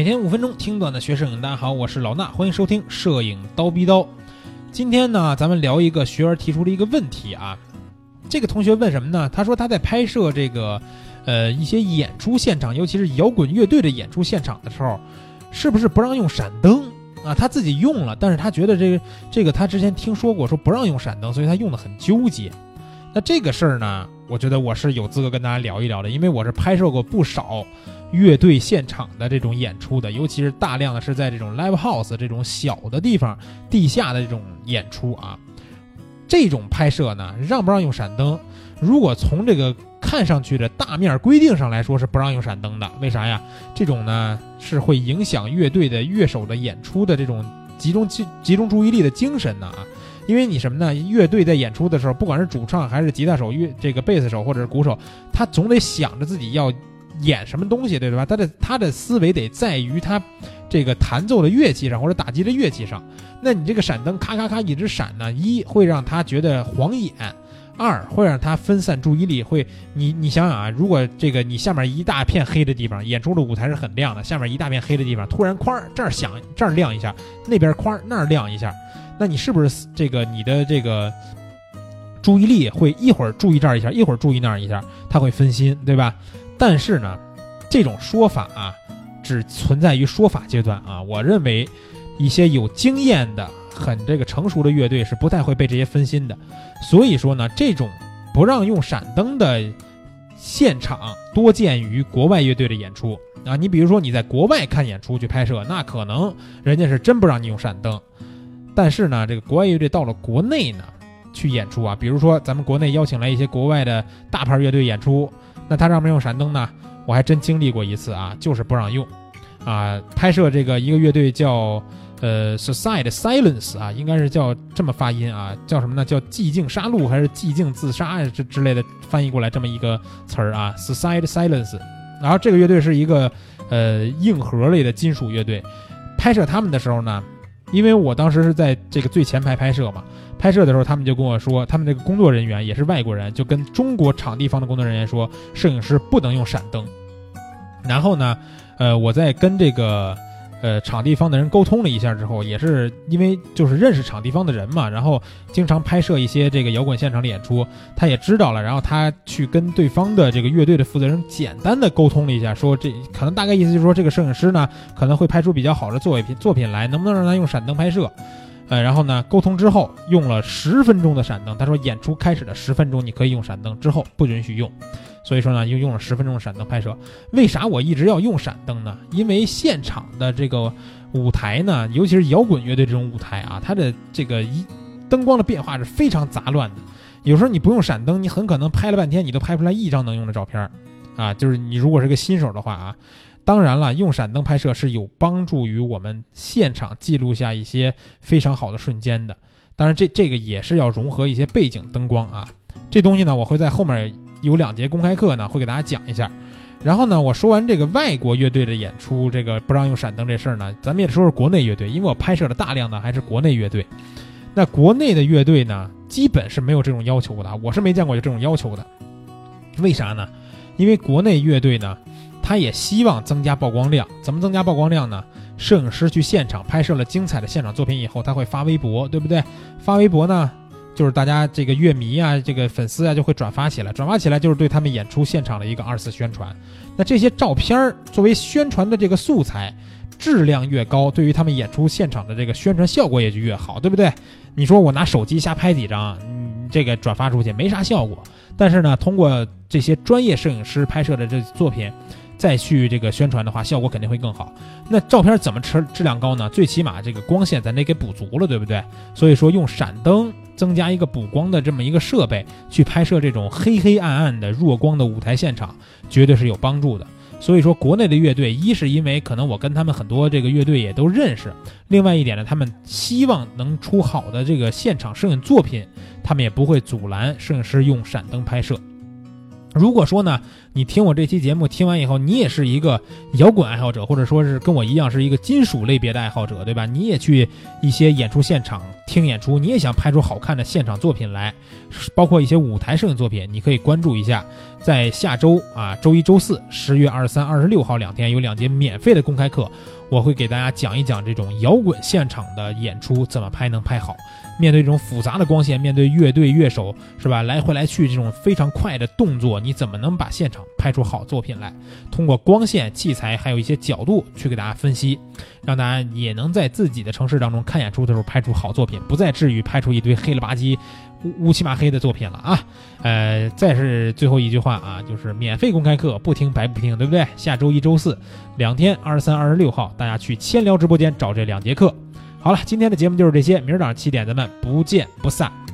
每天五分钟听段的学摄影，大家好，我是老衲，欢迎收听摄影刀逼刀。今天呢，咱们聊一个学员提出的一个问题啊。这个同学问什么呢？他说他在拍摄这个，呃，一些演出现场，尤其是摇滚乐队的演出现场的时候，是不是不让用闪灯啊？他自己用了，但是他觉得这个这个他之前听说过说不让用闪灯，所以他用的很纠结。那这个事儿呢，我觉得我是有资格跟大家聊一聊的，因为我是拍摄过不少乐队现场的这种演出的，尤其是大量的是在这种 live house 这种小的地方、地下的这种演出啊。这种拍摄呢，让不让用闪灯？如果从这个看上去的大面规定上来说，是不让用闪灯的。为啥呀？这种呢是会影响乐队的乐手的演出的这种集中集集中注意力的精神的啊。因为你什么呢？乐队在演出的时候，不管是主唱还是吉他手、乐这个贝斯手或者是鼓手，他总得想着自己要演什么东西，对吧？他的他的思维得在于他这个弹奏的乐器上或者打击的乐器上。那你这个闪灯咔咔咔一直闪呢，一会让他觉得晃眼，二会让他分散注意力。会你你想想啊，如果这个你下面一大片黑的地方，演出的舞台是很亮的，下面一大片黑的地方，突然哐这儿响这儿亮一下，那边哐那儿亮一下。那你是不是这个你的这个注意力会一会儿注意这儿一下，一会儿注意那儿一下，他会分心，对吧？但是呢，这种说法啊，只存在于说法阶段啊。我认为一些有经验的、很这个成熟的乐队是不太会被这些分心的。所以说呢，这种不让用闪灯的现场多见于国外乐队的演出啊。你比如说你在国外看演出去拍摄，那可能人家是真不让你用闪灯。但是呢，这个国外乐队到了国内呢，去演出啊，比如说咱们国内邀请来一些国外的大牌乐队演出，那他让不让用闪灯呢？我还真经历过一次啊，就是不让用，啊，拍摄这个一个乐队叫呃 Suicide Silence 啊，应该是叫这么发音啊，叫什么呢？叫寂静杀戮还是寂静自杀之之类的翻译过来这么一个词儿啊，Suicide Silence。然后这个乐队是一个呃硬核类的金属乐队，拍摄他们的时候呢。因为我当时是在这个最前排拍摄嘛，拍摄的时候他们就跟我说，他们这个工作人员也是外国人，就跟中国场地方的工作人员说，摄影师不能用闪灯。然后呢，呃，我在跟这个。呃，场地方的人沟通了一下之后，也是因为就是认识场地方的人嘛，然后经常拍摄一些这个摇滚现场的演出，他也知道了，然后他去跟对方的这个乐队的负责人简单的沟通了一下，说这可能大概意思就是说这个摄影师呢可能会拍出比较好的作品作品来，能不能让他用闪灯拍摄？呃，然后呢沟通之后用了十分钟的闪灯，他说演出开始的十分钟你可以用闪灯，之后不允许用。所以说呢，又用了十分钟的闪灯拍摄。为啥我一直要用闪灯呢？因为现场的这个舞台呢，尤其是摇滚乐队这种舞台啊，它的这个一灯光的变化是非常杂乱的。有时候你不用闪灯，你很可能拍了半天，你都拍不出来一张能用的照片啊。就是你如果是个新手的话啊，当然了，用闪灯拍摄是有帮助于我们现场记录下一些非常好的瞬间的。当然，这这个也是要融合一些背景灯光啊。这东西呢，我会在后面。有两节公开课呢，会给大家讲一下。然后呢，我说完这个外国乐队的演出，这个不让用闪灯这事儿呢，咱们也说说国内乐队，因为我拍摄了大量的还是国内乐队。那国内的乐队呢，基本是没有这种要求的，我是没见过有这种要求的。为啥呢？因为国内乐队呢，他也希望增加曝光量。怎么增加曝光量呢？摄影师去现场拍摄了精彩的现场作品以后，他会发微博，对不对？发微博呢？就是大家这个乐迷啊，这个粉丝啊，就会转发起来，转发起来就是对他们演出现场的一个二次宣传。那这些照片儿作为宣传的这个素材，质量越高，对于他们演出现场的这个宣传效果也就越好，对不对？你说我拿手机瞎拍几张，嗯，这个转发出去没啥效果。但是呢，通过这些专业摄影师拍摄的这作品，再去这个宣传的话，效果肯定会更好。那照片怎么质质量高呢？最起码这个光线咱得给补足了，对不对？所以说用闪灯。增加一个补光的这么一个设备，去拍摄这种黑黑暗暗的弱光的舞台现场，绝对是有帮助的。所以说，国内的乐队，一是因为可能我跟他们很多这个乐队也都认识，另外一点呢，他们希望能出好的这个现场摄影作品，他们也不会阻拦摄影师用闪灯拍摄。如果说呢，你听我这期节目听完以后，你也是一个摇滚爱好者，或者说是跟我一样是一个金属类别的爱好者，对吧？你也去一些演出现场听演出，你也想拍出好看的现场作品来，包括一些舞台摄影作品，你可以关注一下，在下周啊，周一、周四，十月二十三、二十六号两天有两节免费的公开课，我会给大家讲一讲这种摇滚现场的演出怎么拍能拍好。面对这种复杂的光线，面对乐队乐手是吧，来回来去这种非常快的动作，你怎么能把现场拍出好作品来？通过光线、器材还有一些角度去给大家分析，让大家也能在自己的城市当中看演出的时候拍出好作品，不再至于拍出一堆黑了吧唧、乌漆嘛黑的作品了啊！呃，再是最后一句话啊，就是免费公开课，不听白不听，对不对？下周一周四两天，二十三、二十六号，大家去千聊直播间找这两节课。好了，今天的节目就是这些，明儿早上七点咱们不见不散。